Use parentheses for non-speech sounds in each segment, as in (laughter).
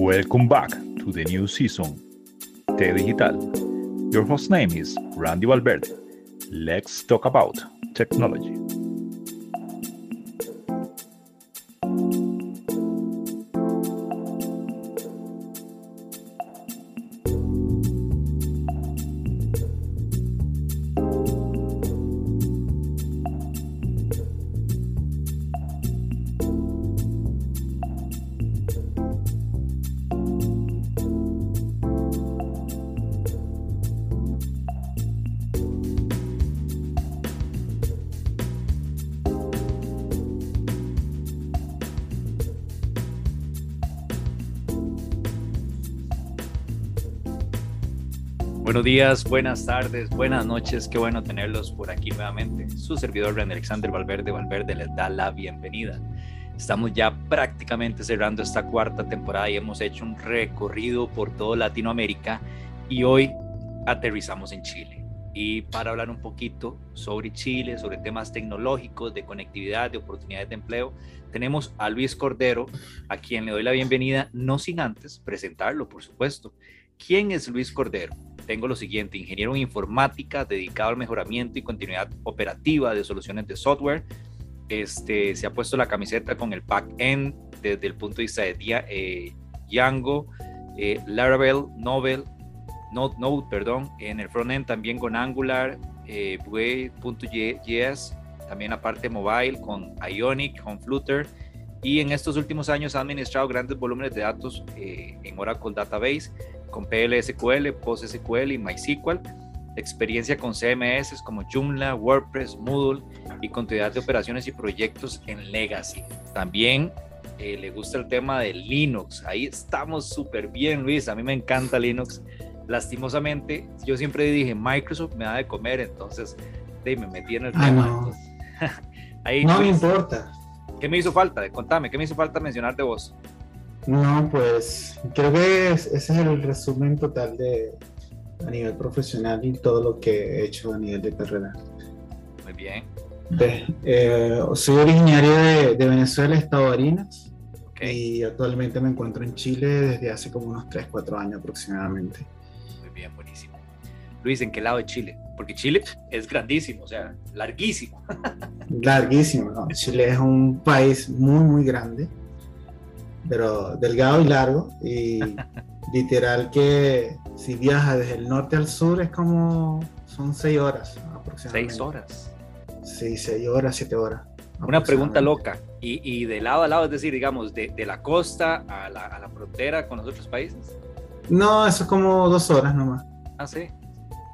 Welcome back to the new season, Te Digital. Your host name is Randy Valverde. Let's talk about technology. Buenos días, buenas tardes, buenas noches, qué bueno tenerlos por aquí nuevamente. Su servidor René Alexander Valverde Valverde les da la bienvenida. Estamos ya prácticamente cerrando esta cuarta temporada y hemos hecho un recorrido por toda Latinoamérica y hoy aterrizamos en Chile. Y para hablar un poquito sobre Chile, sobre temas tecnológicos, de conectividad, de oportunidades de empleo, tenemos a Luis Cordero, a quien le doy la bienvenida, no sin antes presentarlo, por supuesto. ¿Quién es Luis Cordero? tengo lo siguiente, ingeniero en informática dedicado al mejoramiento y continuidad operativa de soluciones de software. Este, se ha puesto la camiseta con el back-end desde el punto de vista de eh, Django, eh, Laravel, Novel, Node, Node, perdón, en el front-end también con Angular, eh, Vue.js, también aparte mobile con Ionic, con Flutter, y en estos últimos años ha administrado grandes volúmenes de datos eh, en Oracle Database con PLSQL, PostSQL y MySQL, experiencia con CMS como Joomla, WordPress, Moodle y continuidad de operaciones y proyectos en Legacy. También eh, le gusta el tema de Linux. Ahí estamos súper bien, Luis. A mí me encanta Linux. Lastimosamente, yo siempre dije, Microsoft me da de comer, entonces me metí en el ah, tema. No, (laughs) Ahí, no me importa. ¿Qué me hizo falta? Contame, ¿qué me hizo falta mencionar de vos? No, pues creo que ese es el resumen total de a nivel profesional y todo lo que he hecho a nivel de carrera. Muy bien. Eh, soy originario de, Venezuela, Estado de Barinas, y actualmente me encuentro en Chile desde hace como unos 3, 4 años aproximadamente. Muy bien, buenísimo. Luis, ¿en qué lado de Chile? Porque Chile es grandísimo, o sea, larguísimo. (laughs) larguísimo, ¿no? Chile es un país muy, muy grande pero delgado y largo. Y (laughs) literal que si viaja desde el norte al sur es como, son seis horas aproximadamente. Seis horas. Sí, seis horas, siete horas. Una pregunta loca. ¿Y, ¿Y, de lado a lado, es decir, digamos, de, de la costa a la, a la, frontera con los otros países? No, eso es como dos horas nomás. Ah, sí.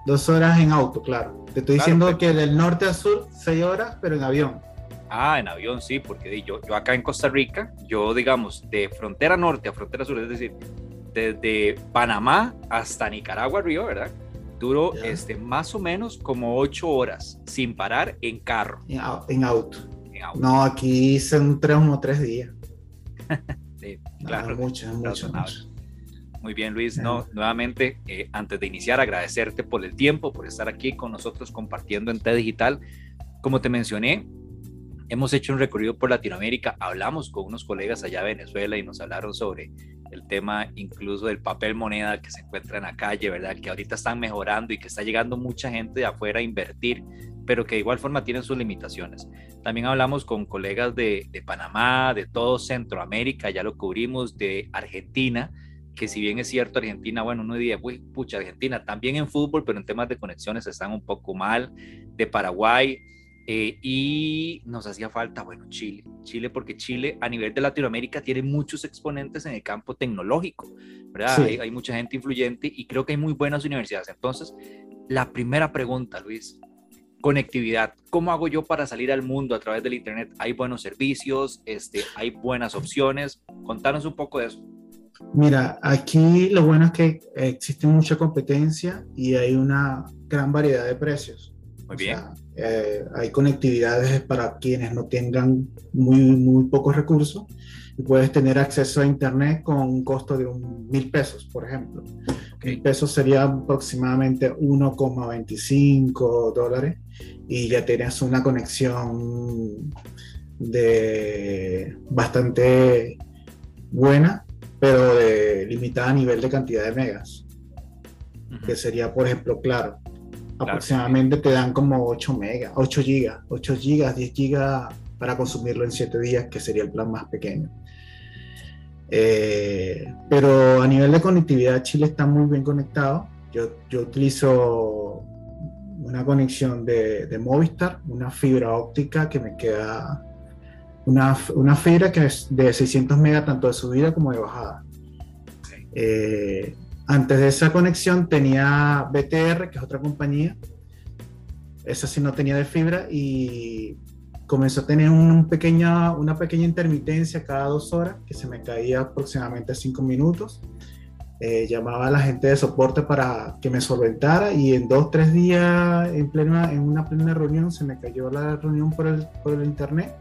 Dos horas en auto, claro. Te estoy diciendo que del norte al sur, seis horas, pero en avión. Ah, en avión sí, porque yo, yo acá en Costa Rica, yo digamos, de frontera norte a frontera sur, es decir, desde Panamá hasta Nicaragua, Río, ¿verdad? Duró este, más o menos como ocho horas sin parar en carro. En, auto. No, aquí son tres o tres días. (laughs) sí, claro. mucho, mucho, Muy bien, Luis. No, nuevamente, eh, antes de iniciar, agradecerte por el tiempo, por estar aquí con nosotros compartiendo en T Digital. Como te mencioné, hemos hecho un recorrido por Latinoamérica, hablamos con unos colegas allá de Venezuela y nos hablaron sobre el tema incluso del papel moneda que se encuentra en la calle, ¿verdad? Que ahorita están mejorando y que está llegando mucha gente de afuera a invertir, pero que de igual forma tienen sus limitaciones. También hablamos con colegas de, Panamá, de todo Centroamérica, ya lo cubrimos, de Argentina, que si bien es cierto Argentina, bueno, uno diría, uy, pucha, Argentina también en fútbol, pero en temas de conexiones están un poco mal, de Paraguay, eh, y nos hacía falta, bueno, Chile. Chile, porque Chile a nivel de Latinoamérica tiene muchos exponentes en el campo tecnológico, ¿verdad? Hay, mucha gente influyente y creo que hay muy buenas universidades. Entonces, la primera pregunta, Luis, conectividad. ¿Cómo hago yo para salir al mundo a través del Internet? ¿Hay buenos servicios? Este, ¿Hay buenas opciones? Contanos un poco de eso. Mira, aquí lo bueno es que existe mucha competencia y hay una gran variedad de precios. Muy bien. Eh, hay conectividades para quienes no tengan muy, muy pocos recursos y puedes tener acceso a Internet con un costo de un mil pesos, por ejemplo. Mil pesos sería aproximadamente 1,25 dólares y ya tienes una conexión de bastante buena pero de, limitada a nivel de cantidad de megas, que sería, por ejemplo, claro. Aproximadamente te dan como 8 megas, 8 gigas, 8 gigas, 10 gigas para consumirlo en 7 días, que sería el plan más pequeño. Eh, pero a nivel de conectividad, Chile está muy bien conectado. Yo, yo utilizo una conexión de, de, Movistar, una fibra óptica que me queda, una, una, fibra que es de 600 megas tanto de subida como de bajada. Eh, antes de esa conexión tenía BTR, que es otra compañía. Esa sí no tenía de fibra y comenzó a tener un una pequeña intermitencia cada dos horas que se me caía aproximadamente cinco minutos. Eh, llamaba a la gente de soporte para que me solventara y en dos, tres días en, plena, en una plena reunión se me cayó la reunión por el, por el internet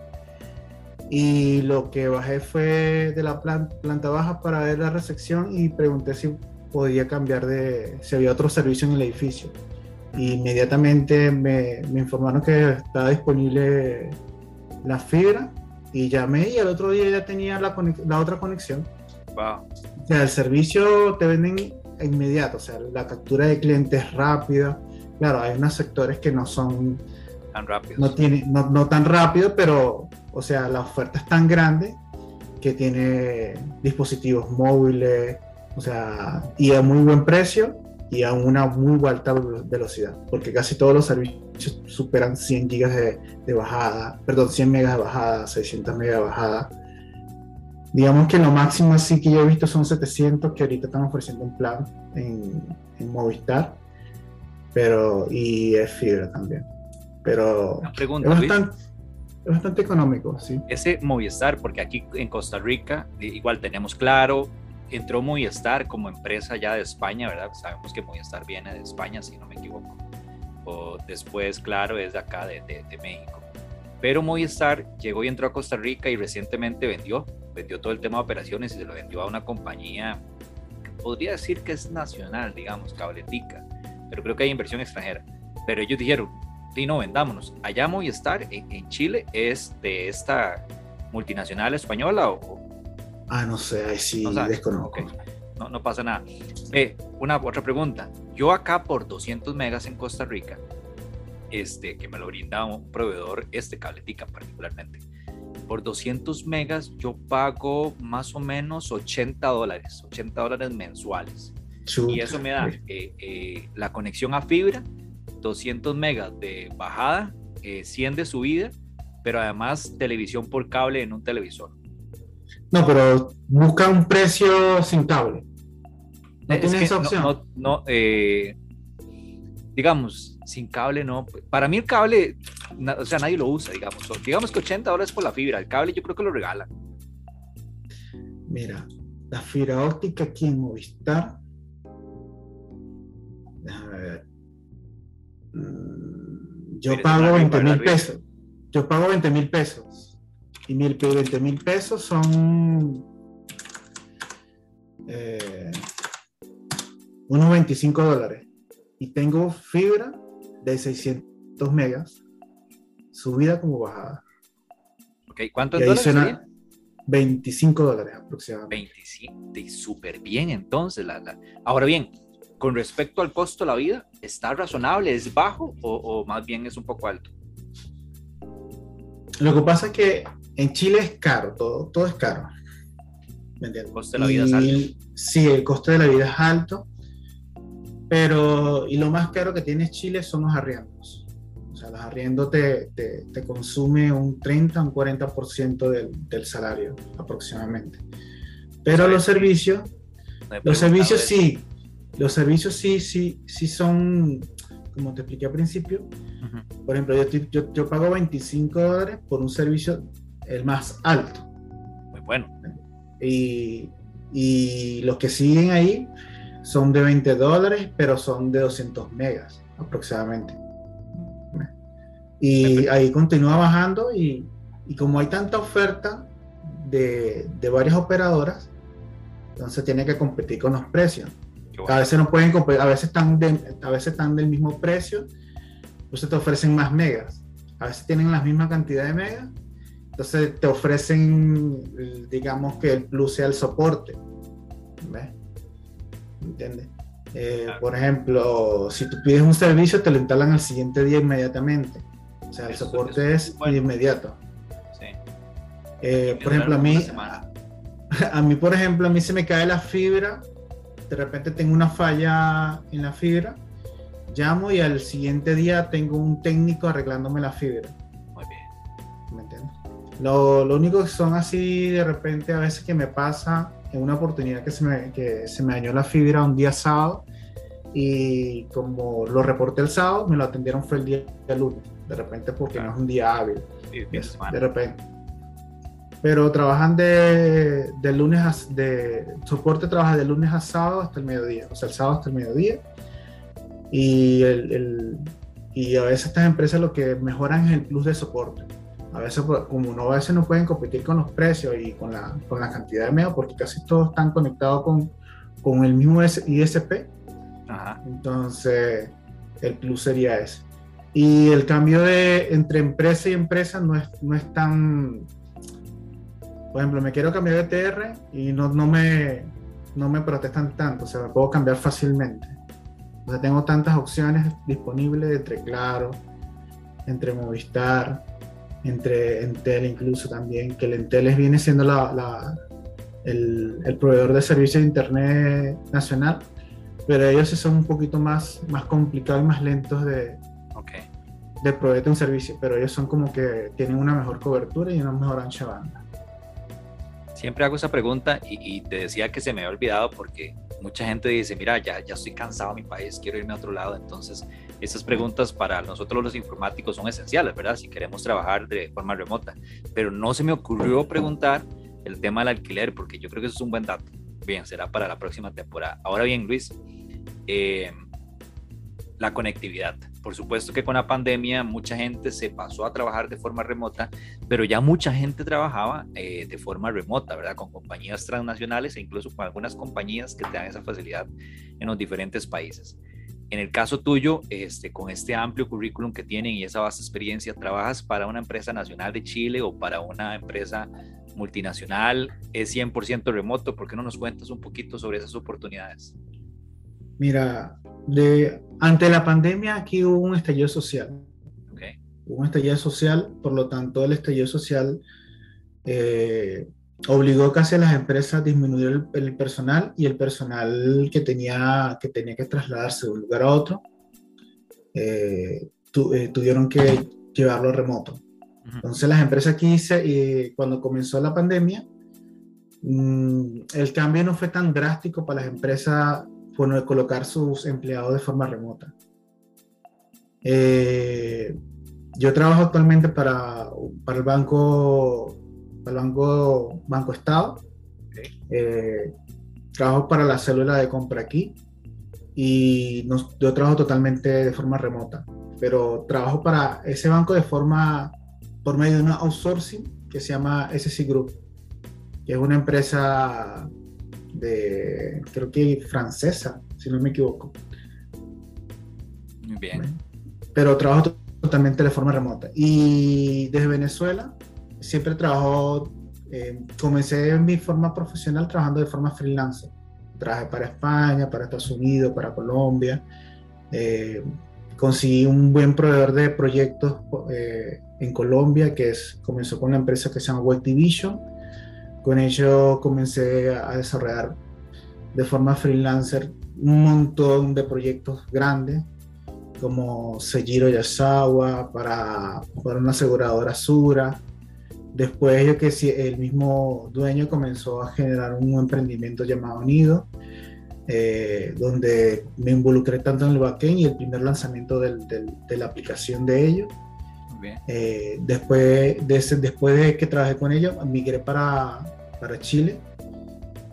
y lo que bajé fue de la planta baja para ver la recepción y pregunté si podía cambiar de, si había otro servicio en el edificio. inmediatamente me, me informaron que estaba disponible la fibra y llamé y el otro día ya tenía la, la otra conexión. Wow. O sea, el servicio te venden inmediato, o sea, la captura de clientes rápida. Claro, hay unos sectores que no son tan rápidos. No, tiene, no, no tan rápido, pero, o sea, la oferta es tan grande que tiene dispositivos móviles, o sea, y a muy buen precio y a una muy alta velocidad, porque casi todos los servicios superan 100 gigas de, bajada, perdón, 100 megas de bajada, 600 megas de bajada. Digamos que lo máximo así que yo he visto son 700, que ahorita están ofreciendo un plan en, en Movistar, pero y es fibra también. Pero pregunta, es, bastante, es bastante económico, sí. Ese Movistar, porque aquí en Costa Rica igual tenemos claro, entró Movistar como empresa ya de España, ¿verdad? Sabemos que Movistar viene de España, si no me equivoco. O después, claro, es de acá, de, de, México. Pero Movistar llegó y entró a Costa Rica y recientemente vendió, vendió todo el tema de operaciones y se lo vendió a una compañía, podría decir que es nacional, digamos, cabletica, pero creo que hay inversión extranjera. Pero ellos dijeron, sí, no, vendámonos. Allá Movistar en, en Chile es de esta multinacional española o, Ah, no sé, ahí sí desconozco. No, no pasa nada. Eh, una otra pregunta. Yo acá por 200 megas en Costa Rica, este, que me lo brinda un proveedor, este Cabletica particularmente, por 200 megas yo pago más o menos 80 dólares, 80 dólares mensuales. Y eso me da eh, eh, la conexión a fibra, 200 megas de bajada, 100 de subida, pero además televisión por cable en un televisor. No, pero busca un precio sin cable. ¿No tienes esa opción? No, eh, digamos, sin cable no. Para mí el cable, o sea, nadie lo usa, digamos. Digamos que 80 dólares por la fibra. El cable yo creo que lo regalan. Mira, la fibra óptica aquí en Movistar. Déjame ver. Mm, yo pago 20 mil pesos. Yo pago 20 mil pesos y mil, 20 mil pesos son eh, unos 25 dólares. Y tengo fibra de 600 megas, subida como bajada. Ok, ¿cuánto es 25 dólares aproximadamente. 25, súper bien entonces. La, Ahora bien, con respecto al costo de la vida, ¿está razonable? ¿Es bajo o, o más bien es un poco alto? Lo que pasa es que en Chile es caro, todo, todo es caro. ¿Me entiendes? El coste de la vida es alto. Sí, el coste de la vida es alto, pero y lo más caro que tiene Chile son los arriendos. O sea, los arriendos te, te, te consume un 30, un 40% del, del salario aproximadamente. Pero los servicios, los servicios sí, los servicios sí, sí, sí son, como te expliqué al principio, por ejemplo, yo, yo, yo, pago 25 dólares por un servicio el más alto. Muy bueno. Y, y los que siguen ahí son de 20 dólares, pero son de 200 megas aproximadamente. Y ahí continúa bajando y, y, como hay tanta oferta de, de, varias operadoras, entonces tiene que competir con los precios. A veces no pueden competir, a veces están, a veces están del mismo precio, entonces te ofrecen más megas. A veces tienen la misma cantidad de megas, entonces te ofrecen, digamos que el plus sea el soporte. ¿entiendes? Eh, por ejemplo, si tú pides un servicio, te lo instalan al siguiente día inmediatamente. O sea, el soporte es, inmediato. Sí. Eh, por ejemplo, a mí, (laughs) a mí, por ejemplo, a mí se me cae la fibra, de repente tengo una falla en la fibra, llamo y al siguiente día tengo un técnico arreglándome la fibra. Lo, lo único que son así de repente a veces que me pasa en una oportunidad que se, me, que se me dañó la fibra un día sábado y como lo reporté el sábado, me lo atendieron fue el día lunes, de repente porque no es un día hábil. de repente. Pero trabajan de, de, lunes a, de soporte trabaja de lunes a sábado hasta el mediodía, o sea, el sábado hasta el mediodía. Y, el, el, y a veces estas empresas lo que mejoran es el plus de soporte a veces, pues, como no, a veces no pueden competir con los precios y con la, con la cantidad de medios, porque casi todos están conectados con, con el mismo ISP. Entonces, el plus sería ese. Y el cambio de entre empresa y empresa no es, no es tan. Por ejemplo, me quiero cambiar de TR y no, no, me, no me protestan tanto, o sea, me puedo cambiar fácilmente. O sea, tengo tantas opciones disponibles entre Claro, entre Movistar, entre Entel incluso también, que el Entel viene siendo la, el, el, proveedor de servicios de Internet nacional, pero ellos son un poquito más, más complicados y más lentos de, okay. de proveerte un servicio, pero ellos son como que tienen una mejor cobertura y una mejor ancha banda. Siempre hago esa pregunta y, y te decía que se me había olvidado porque mucha gente dice, mira, ya, ya estoy cansado de mi país, quiero irme a otro lado, entonces esas preguntas para nosotros los informáticos son esenciales, ¿verdad? Si queremos trabajar de forma remota. Pero no se me ocurrió preguntar el tema del alquiler, porque yo creo que eso es un buen dato. Bien, será para la próxima temporada. Ahora bien, Luis, eh, la conectividad. Por supuesto que con la pandemia mucha gente se pasó a trabajar de forma remota, pero ya mucha gente trabajaba eh, de forma remota, ¿verdad? Con compañías transnacionales e incluso con algunas compañías que te dan esa facilidad en los diferentes países. En el caso tuyo, este, con este amplio currículum que tienen y esa vasta experiencia, ¿trabajas para una empresa nacional de Chile o para una empresa multinacional? ¿Es 100% remoto? ¿Por qué no nos cuentas un poquito sobre esas oportunidades? Mira, de, ante la pandemia aquí hubo un estallido social. Okay. Hubo un estallido social, por lo tanto el estallido social eh, obligó casi a las empresas a disminuir el, personal y el personal que tenía que, tenía que trasladarse de un lugar a otro eh, eh, tuvieron que llevarlo remoto. Entonces las empresas aquí, se, cuando comenzó la pandemia, mm, el cambio no fue tan drástico para las empresas bueno, colocar sus empleados de forma remota. Eh, yo trabajo actualmente para, para el banco Banco, Banco Estado. Eh, trabajo para la célula de compra aquí y yo trabajo totalmente de forma remota, pero trabajo para ese banco de forma, por medio de una outsourcing que se llama SC Group, que es una empresa de, creo que francesa, si no me equivoco. Bien. Pero trabajo totalmente de forma remota. Y desde Venezuela siempre trabajo, eh, comencé en mi forma profesional trabajando de forma freelancer. Trabajé para España, para Estados Unidos, para Colombia. Eh, conseguí un buen proveedor de proyectos eh, en Colombia que es, comenzó con una empresa que se llama Web Division. Con ello comencé a desarrollar de forma freelancer un montón de proyectos grandes como Sejiro Yasawa para, para una aseguradora Sura, Después yo que el mismo dueño comenzó a generar un emprendimiento llamado Nido, eh, donde me involucré tanto en el backend y el primer lanzamiento de la aplicación de ellos. Eh, después, de ese, después de que trabajé con ellos, migré para, para Chile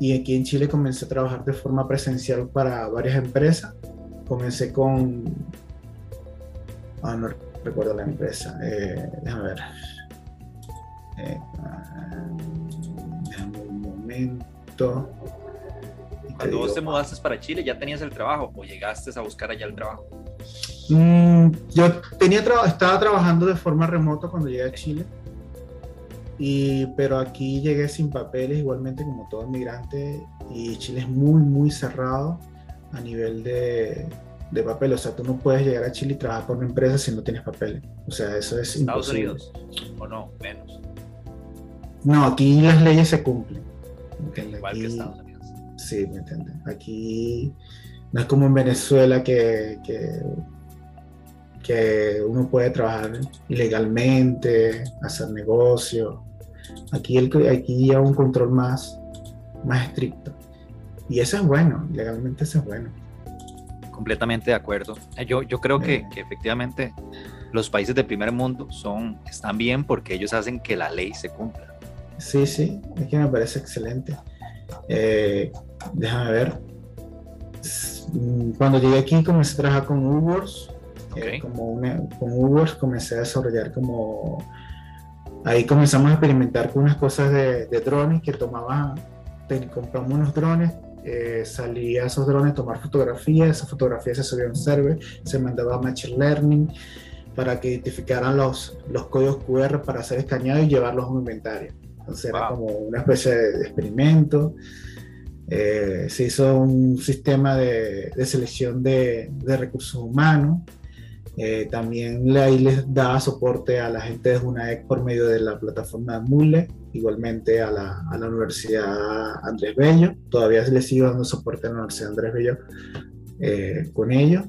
y aquí en Chile comencé a trabajar de forma presencial para varias empresas. Comencé con... Ah, no recuerdo la empresa. Eh, déjame ver. Eh, un momento. Cuando vos te mudaste para Chile, ¿ya tenías el trabajo o llegaste a buscar allá el trabajo? Mm, yo tenía estaba trabajando de forma remota cuando llegué a Chile, y, pero aquí llegué sin papeles, igualmente como todo inmigrante, y Chile es muy, muy cerrado. a nivel de, de papel. O sea, tú no puedes llegar a Chile y trabajar por una empresa si no tienes papeles. O sea, eso es Estados imposible. Unidos, o no, menos. No, aquí las leyes se cumplen. Igual que Aquí- Estados Unidos. Sí, ¿me entiendes? Aquí no es como en Venezuela que, que, que uno puede trabajar ilegalmente, hacer negocio. Aquí, el, aquí hay un control más, más estricto. Y eso es bueno, legalmente eso es bueno. Completamente de acuerdo. Eh, Yo, yo creo que, que efectivamente los países del primer mundo son, están bien porque ellos hacen que la ley se cumpla. Sí, sí, es que me parece excelente. Eh, déjame ver. Mm, Cuando llegué aquí comencé a trabajar con Ubers. eh, como una- con Ubers comencé a desarrollar como... Ahí comenzamos a experimentar con unas cosas de, de drones que tomaban, compramos unos drones, eh, salía esos drones a tomar fotografías, esas fotografías se subían a un server, se mandaba a Machine Learning para que identificaran los, los códigos QR para hacer escaneado y llevarlos a un inventario. Entonces era como una especie de, experimento. Eh, se hizo un sistema de, de selección de, de recursos humanos. Eh, también le- ahí les daba soporte a la gente de UNAEC por medio de la plataforma Mule, igualmente a la, a la Universidad Andrés Bello. Todavía se le sigue dando soporte a la Universidad Andrés Bello eh, con ello.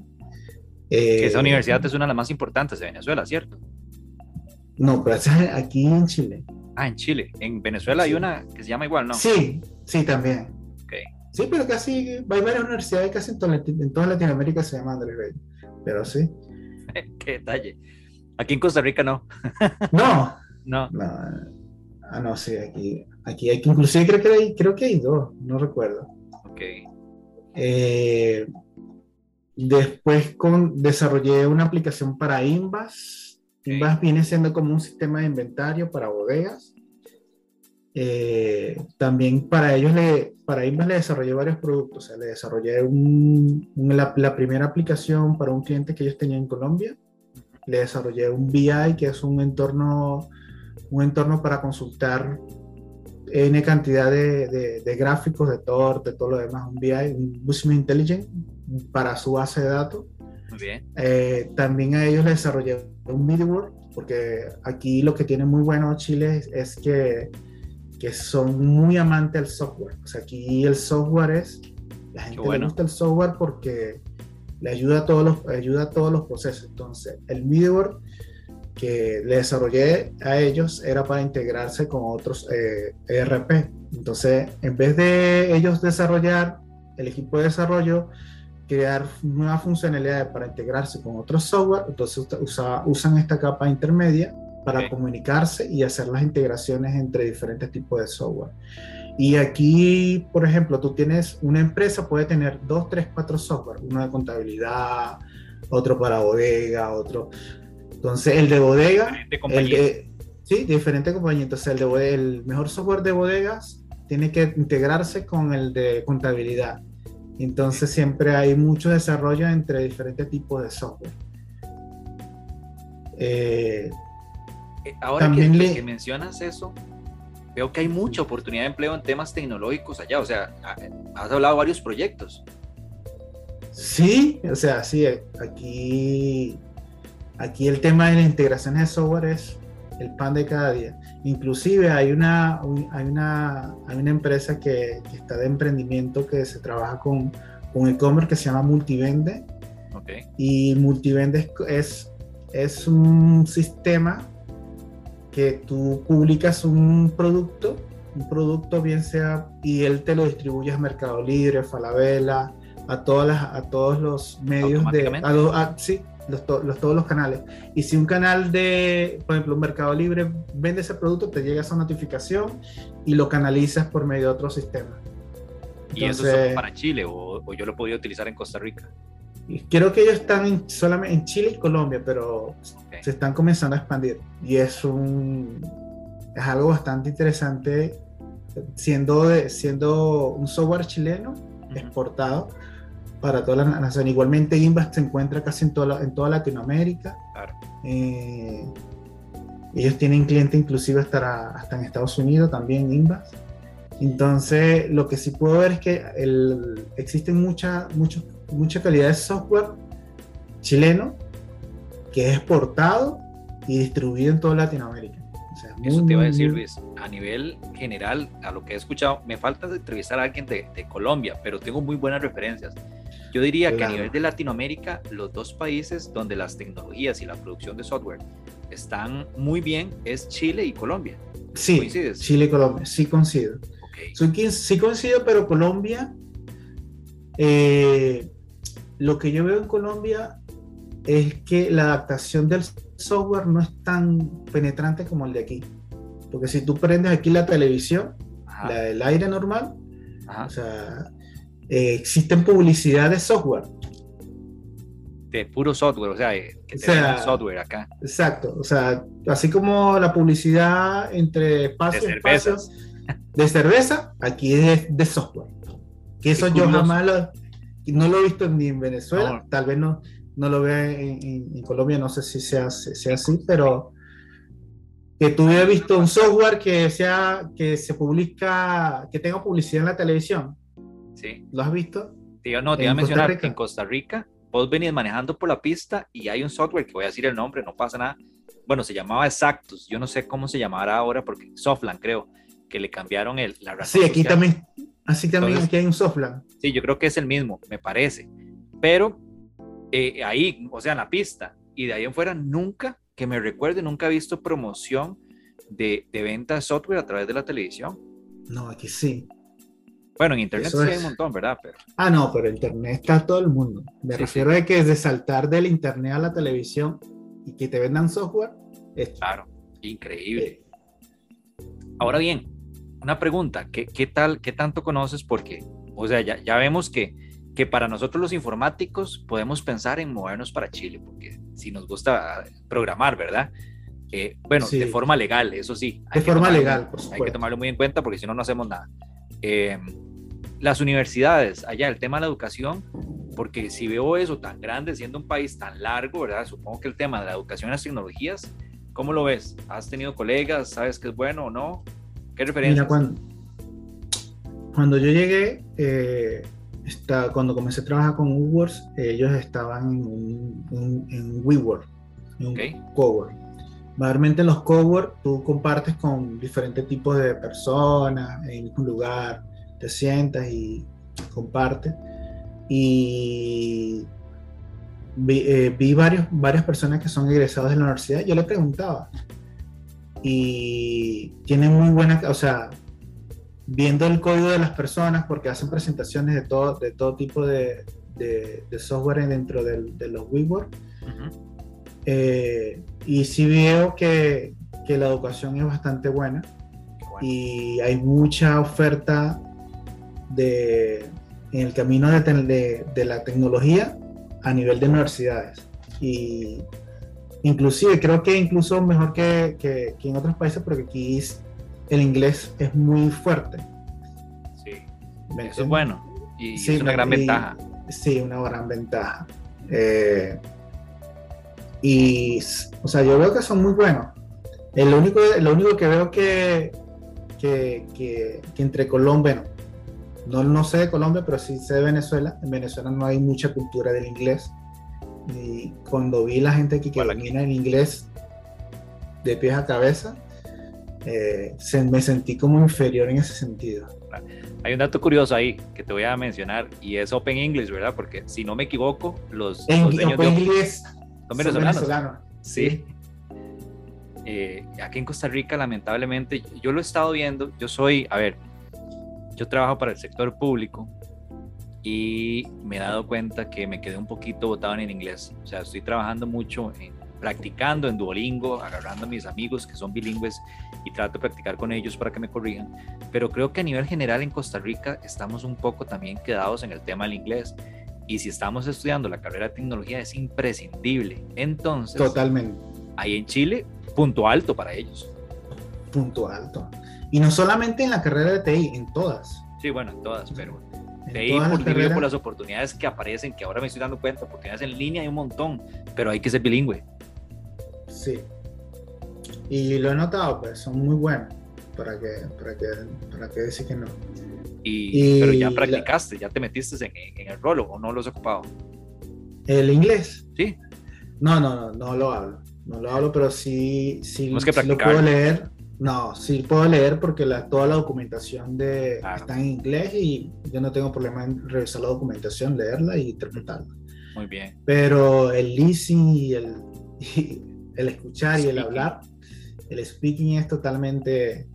Esa universidad es una de las más importantes de Venezuela, ¿cierto? No, pero esa es aquí en Chile. Ah, en Chile. En Venezuela hay una que se llama igual, ¿no? Sí, sí, también. Ok. Sí, pero casi hay varias universidades casi en toda, en toda Latinoamérica se llama Andrés Bello. Pero sí. (laughs) Qué detalle. Aquí en Costa Rica no. (laughs) No, No. no. Ah, no, sí, aquí, aquí hay que, inclusive creo que hay, creo que hay dos, no recuerdo. Ok. Eh, después con, desarrollé una aplicación para Inbas. Inbas viene siendo como un sistema de inventario para bodegas. Eh, también para ellos, le, para Inbas le desarrollé varios productos. O sea, le desarrollé un- un- la, la primera aplicación para un cliente que ellos tenían en Colombia. Le desarrollé un BI, que es un entorno, un entorno para consultar N cantidad de, de- de gráficos, de todo, de todo lo demás, un BI, un Business Intelligence para su base de datos. Muy bien. Eh, también a ellos les desarrollé un middleware, porque aquí lo que tiene muy bueno Chile es, es que, que son muy amantes del software. O sea, aquí el software es, la gente bueno. le gusta el software porque le ayuda a todos los, ayuda a todos los procesos. Entonces, el middleware que le desarrollé a ellos era para integrarse con otros eh, ERP. Entonces, en vez de ellos desarrollar, el equipo de desarrollo crear nuevas funcionalidades para integrarse con otros software, entonces usa- usa- usan esta capa intermedia para Ok. comunicarse y hacer las integraciones entre diferentes tipos de software. Y aquí, por ejemplo, tú tienes una empresa, puede tener dos, tres, cuatro software, uno de contabilidad, otro para bodega, otro. Entonces, el de bodega, Diferente el compañía. de, sí, diferente compañía. Entonces, el, de, el mejor software de bodegas tiene que integrarse con el de contabilidad. Entonces, siempre hay mucho desarrollo entre diferentes tipos de software. Eh, Eh, Ahora que, también que- le- que mencionas eso, veo que hay mucha oportunidad de empleo en temas tecnológicos allá. O sea, ha- has hablado de varios proyectos. Sí, o sea, sí, aquí, aquí el tema de las integraciones de software es el pan de cada día. Inclusive hay una, un- hay una, hay una empresa que, que está de emprendimiento que se trabaja con, con e-commerce que se llama Multivende Ok. y Multivende es, es, un sistema que tú publicas un producto, un producto bien sea, y él te lo distribuye a Mercado Libre, Falabella, a, todas las, a todos los medios de... A, a- sí, los, los- todos los canales. Y si un canal de, por ejemplo, un Mercado Libre vende ese producto, te llega esa notificación y lo canalizas por medio de otro sistema. ¿Y eso es Entonces- para Chile o, o yo lo podía utilizar en Costa Rica? Creo que ellos están en, solamente en Chile y Colombia, pero se están comenzando a expandir. Y es un es algo bastante interesante siendo, de- siendo un software chileno exportado para todas las naciones. Igualmente Invast se encuentra casi en toda, la- en toda Latinoamérica. Claro. Eh, ellos tienen clientes inclusive hasta, hasta en Estados Unidos también Invast. Entonces, lo que sí puedo ver es que el, existen mucha, mucho, mucha calidad de software chileno que es exportado y distribuido en toda Latinoamérica. Eso te iba a decir, Luis. A nivel general, a lo que he escuchado, me falta entrevistar a alguien de, de Colombia, pero tengo muy buenas referencias. Yo diría que a nivel de Latinoamérica, los dos países donde las tecnologías y la producción de software están muy bien es Chile y Colombia. Sí, ¿Coincides? Chile y Colombia, sí coincido. Okay. Sí coincido, pero Colombia, eh, lo que yo veo en Colombia es que la adaptación del software no es tan penetrante como el de aquí. Porque si tú prendes aquí la televisión, la del aire normal, o sea, eh, existen publicidad de software. De puro software, o sea, que te software acá. Exacto, o sea, así como la publicidad entre espacios, de, espacios, de cerveza, aquí es de software. Que eso yo jamás lo, no lo he visto ni en Venezuela, tal vez no, no lo vea en, Colombia, no sé si sea, sea así, pero que tú hayas visto un software que sea que se publica, que tenga publicidad en la televisión. Sí. ¿Lo has visto? Tío, no, te iba a mencionar que en Costa Rica vos venís manejando por la pista y hay un software que voy a decir el nombre, no pasa nada. Bueno, se llamaba Exactus, yo no sé cómo se llamará ahora porque Softland creo que le cambiaron el, la razón. Sí, aquí también, así también aquí hay un Softland. Sí, yo creo que es el mismo, me parece. Pero eh, ahí, o sea, en la pista. Y de ahí en fuera, nunca, que me recuerde, nunca he visto promoción de, de venta de software a través de la televisión. No, aquí sí. Bueno, en internet sí hay un montón, ¿verdad? Pero... Ah, no, pero internet está todo el mundo. Me refiero a que es de saltar del internet a la televisión y que te vendan software. Claro, increíble. Ahora bien, una pregunta, ¿qué, ¿qué, tal, qué tanto conoces? Porque, o sea, ya, ya vemos que que para nosotros los informáticos podemos pensar en movernos para Chile, porque si nos gusta programar, ¿verdad? Eh, bueno, de forma legal, eso sí. De forma legal, por Hay que tomarlo muy en cuenta porque si no, no hacemos nada. Eh, las universidades, allá el tema de la educación, porque si veo eso tan grande, siendo un país tan largo, ¿verdad? Supongo que el tema de la educación y las tecnologías, ¿cómo lo ves? ¿Has tenido colegas? ¿Sabes que es bueno o no? ¿Qué referencias? Mira, cuando, cuando yo llegué, eh, está, cuando comencé a trabajar con WeWorks, ellos estaban en, un, en WeWork, en un cowork. Mayormente en los cowork tú compartes con diferentes tipos de personas en un lugar, te sientas y compartes. Y vi, eh, vi varios, varias personas que son egresados de la universidad, yo le preguntaba, y tienen muy buena, o sea, viendo el código de las personas, porque hacen presentaciones de todo, de todo tipo de, de, software dentro de los WeWork. Eh, y sí veo que, que, la educación es bastante buena. Y hay mucha oferta de, en el camino de, de, la tecnología a nivel de universidades. Y inclusive creo que incluso mejor que, que, que en otros países porque aquí el inglés es muy fuerte. Sí, eso es bueno y es una gran ventaja. Sí, una gran ventaja. Eh, y, o sea, yo veo que son muy buenos. El único, lo único que veo que, que, que, entre Colombia, no, no sé de Colombia, pero sí sé de Venezuela. En Venezuela no hay mucha cultura del inglés. Y cuando vi la gente aquí que domina el inglés de pies a cabeza, eh, me sentí como inferior en ese sentido. Hay un dato curioso ahí que te voy a mencionar y es Open English, ¿verdad? Porque si no me equivoco, los, en, Open English son venezolanos. Sí. Eh, aquí en Costa Rica, lamentablemente, yo lo he estado viendo. Yo soy, a ver, yo trabajo para el sector público y me he dado cuenta que me quedé un poquito botado en el inglés. O sea, estoy trabajando mucho en practicando en Duolingo, agarrando a mis amigos que son bilingües y trato de practicar con ellos para que me corrijan. Pero creo que a nivel general en Costa Rica estamos un poco también quedados en el tema del inglés. Y si estamos estudiando la carrera de tecnología es imprescindible. Entonces, totalmente. Ahí en Chile, punto alto para ellos. Punto alto. Y no solamente en la carrera de TI, en todas. Sí, bueno, en todas, pero TI por, por las oportunidades que aparecen, que ahora me estoy dando cuenta, oportunidades en línea hay un montón, pero hay que ser bilingüe. Sí. Y lo he notado, pues son muy buenos. ¿para qué, para qué, para qué decir que no? Y, pero ya practicaste, ya te metiste en, en, el rolo o no lo has ocupado. ¿El inglés? Sí. No, no, no, no lo hablo. No lo hablo, pero sí, sí, que sí lo puedo leer. No, sí puedo leer porque la, toda la documentación de, está en inglés y yo no tengo problema en revisar la documentación, leerla y interpretarla. Muy bien. Pero el listening y el, (laughs) el escuchar y el hablar, el speaking es totalmente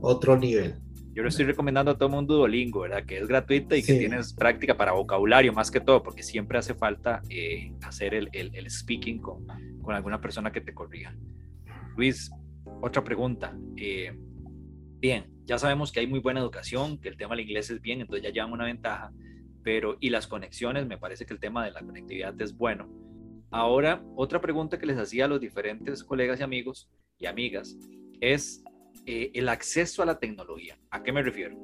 otro nivel. Yo le estoy recomendando a todo el mundo Duolingo, ¿verdad? Que es gratuita y que tienes práctica para vocabulario más que todo, porque siempre hace falta eh, hacer el, el, el, speaking con, con, alguna persona que te corrija. Luis, otra pregunta. Eh, bien, ya sabemos que hay muy buena educación, que el tema del inglés es bien, entonces ya llevan una ventaja, pero y las conexiones, me parece que el tema de la conectividad es bueno. Ahora, otra pregunta que les hacía a los diferentes colegas y amigos y amigas es eh, el acceso a la tecnología. ¿A qué me refiero?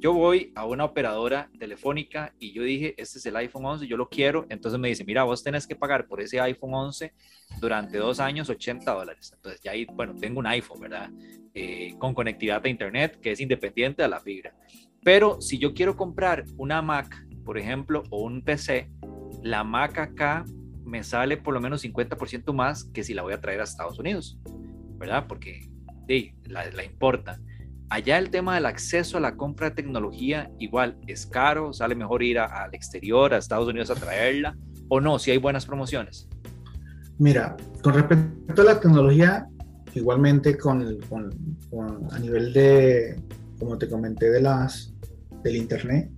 Yo voy a una operadora telefónica y yo dije, este es el iPhone 11, yo lo quiero. Entonces me dice, mira, vos tenés que pagar por ese iPhone 11 durante dos años 80 dólares. Entonces ya ahí, bueno, tengo un iPhone, ¿verdad? Eh, con conectividad a Internet que es independiente de la fibra. Pero si yo quiero comprar una Mac, por ejemplo, o un PC, la Mac acá me sale por lo menos 50% más que si la voy a traer a Estados Unidos, ¿verdad? Porque la, importa. Allá el tema del acceso a la compra de tecnología igual es caro, sale mejor ir al exterior, a Estados Unidos a traerla, o no, si hay buenas promociones. Mira, con respecto a la tecnología, igualmente con, a nivel de, como te comenté, de las, del Internet,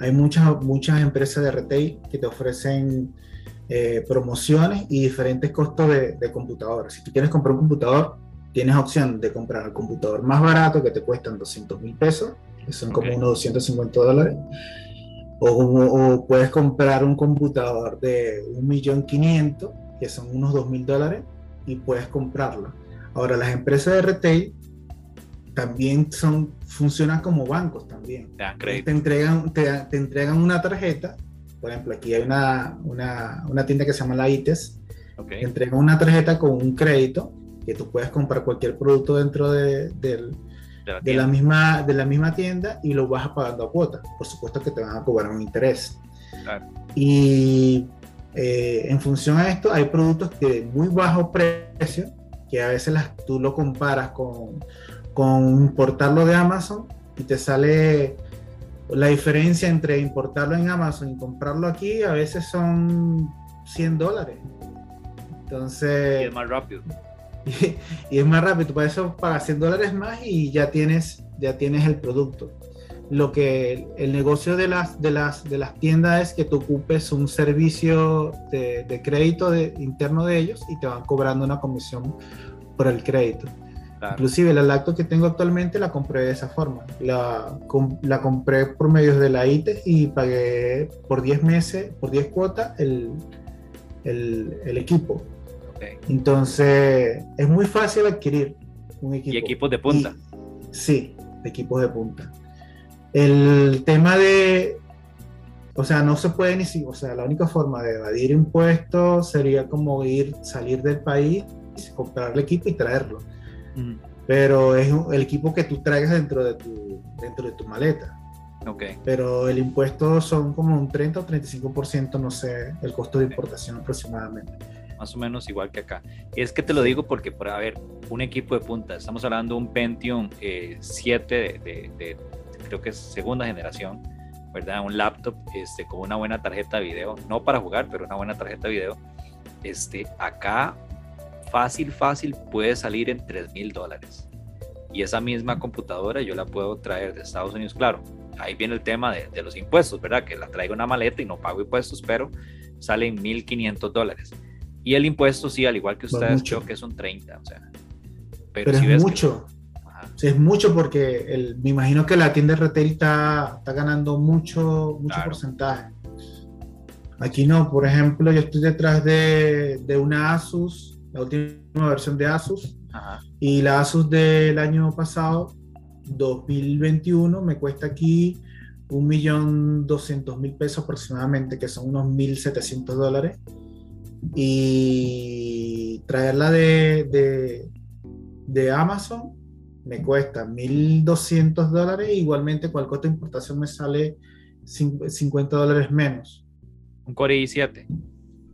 hay muchas, muchas empresas de retail que te ofrecen eh, promociones y diferentes costos de, de. Si tú quieres comprar un computador, tienes opción de comprar el computador más barato que te cuestan 200 mil pesos, que son como unos 250 dólares, o, puedes comprar un computador de 1.500.000, que son unos 2 mil dólares, y puedes comprarlo. Ahora, las empresas de retail también son, funcionan como bancos también. Te, entregan, te, entregan una tarjeta, por ejemplo, aquí hay una, una, una tienda que se llama la ITES, te entregan una tarjeta con un crédito que tú puedes comprar cualquier producto dentro de, la, misma, de la misma tienda y lo vas pagando a cuota. Por supuesto que te van a cobrar un interés. Y eh, en función a esto, hay productos de muy bajo precio que a veces las, tú lo comparas con, con importarlo de Amazon y te sale la diferencia entre importarlo en Amazon y comprarlo aquí, a veces son 100 dólares. Entonces. Y es más rápido. (laughs) y, es más rápido. Para eso pagas 100 dólares más y ya tienes, ya tienes el producto. Lo que el negocio de las, de las, de las tiendas es que tú ocupes un servicio de, crédito de, interno de ellos y te van cobrando una comisión por el crédito. Inclusive la lacto que tengo actualmente la compré de esa forma. La, la compré por medio de la ITE y pagué por 10 meses, por 10 cuotas el, el, el equipo. Entonces, es muy fácil adquirir un equipo. Y equipos de punta. sí, equipos de punta. El tema de, o sea, no se puede ni si, o sea, la única forma de evadir impuestos sería como ir, salir del país, comprar el equipo y traerlo. Pero es el equipo que tú traigas dentro de tu, dentro de tu maleta. Okay. Pero el impuesto son como un 30 o 35%, no sé, el costo de importación aproximadamente más o menos igual que acá. Es que te lo digo porque, por haber un equipo de punta, estamos hablando de un Pentium 7 eh, de, creo que es segunda generación, ¿verdad? Un laptop este, con una buena tarjeta de video, no para jugar, pero una buena tarjeta de video. Este, acá fácil, fácil puede salir en 3 mil dólares. Y esa misma computadora yo la puedo traer de Estados Unidos, claro. Ahí viene el tema de, de los impuestos, ¿verdad? Que la traigo una maleta y no pago impuestos, pero salen 1.500 dólares. Y el impuesto, sí, al igual que ustedes, creo que es un 30, o sea. Pero, es mucho. es mucho porque el, me imagino que la tienda de retail está, está ganando mucho, mucho porcentaje. Aquí no, por ejemplo, yo estoy detrás de, de una Asus, la última versión de Asus, y la Asus del año pasado, 2021, me cuesta aquí un millón doscientos mil pesos aproximadamente, que son unos 1.700 dólares y traerla de, de, Amazon me cuesta 1.200 dólares, igualmente cualquier otra importación me sale 50 dólares menos. ¿Un Core i7?